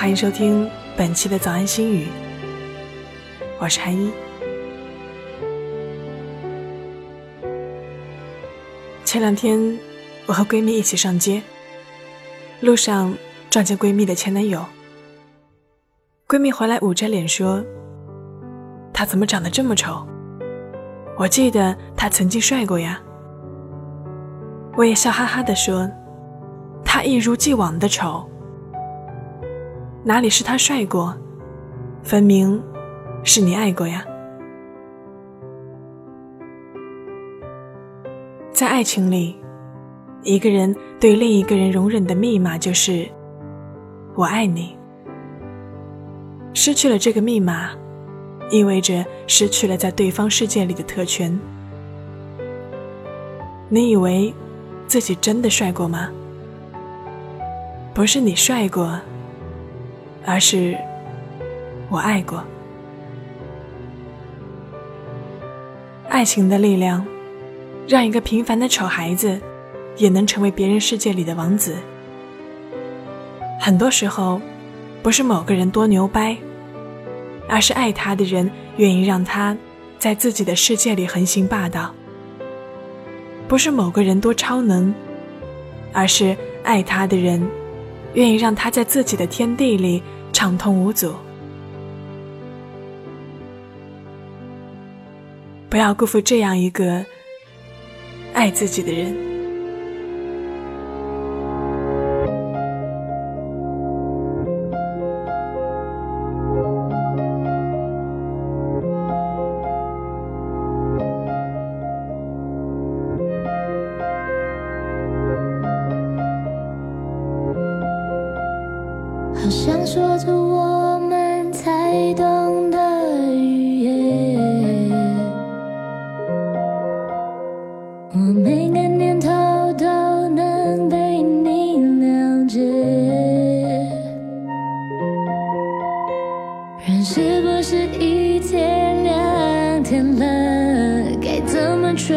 欢迎收听本期的早安心语，我是韩一。前两天，我和闺蜜一起上街，路上撞见闺蜜的前男友。闺蜜回来捂着脸说：“他怎么长得这么丑？我记得他曾经帅过呀。”我也笑哈哈的说：“他一如既往的丑，哪里是他帅过？分明是你爱过呀。”在爱情里，一个人对另一个人容忍的密码就是“我爱你”。失去了这个密码，意味着失去了在对方世界里的特权。你以为自己真的帅过吗？不是你帅过，而是我爱过。爱情的力量。让一个平凡的丑孩子，也能成为别人世界里的王子。很多时候，不是某个人多牛掰，而是爱他的人愿意让他在自己的世界里横行霸道。不是某个人多超能，而是爱他的人愿意让他在自己的天地里畅通无阻。不要辜负这样一个。爱自己的人。好像说着我们才懂的语言。我每个念头都能被你了解。人是不是一天两天了该怎么去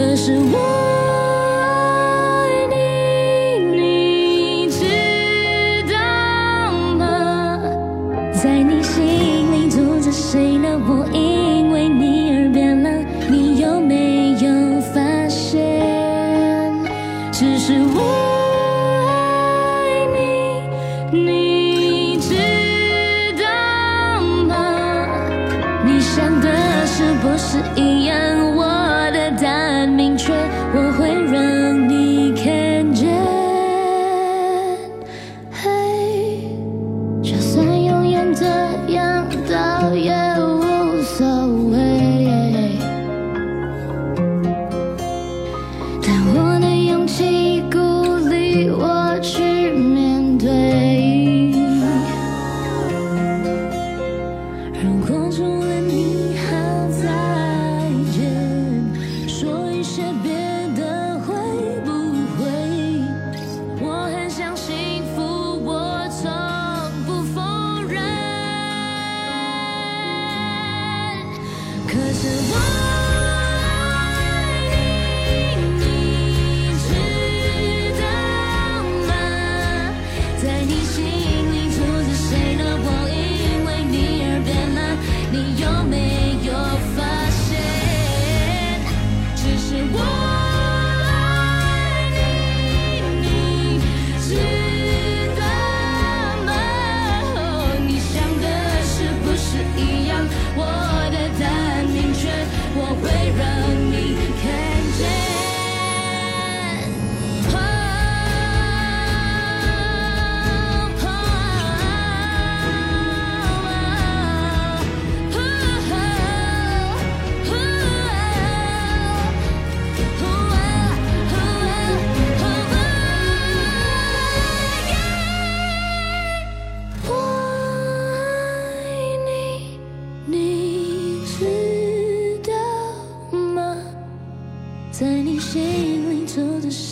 可是我爱你你知道吗？在你心里住着谁呢我因为你而变了你有没有发现只是我爱你你在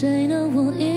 谁能我一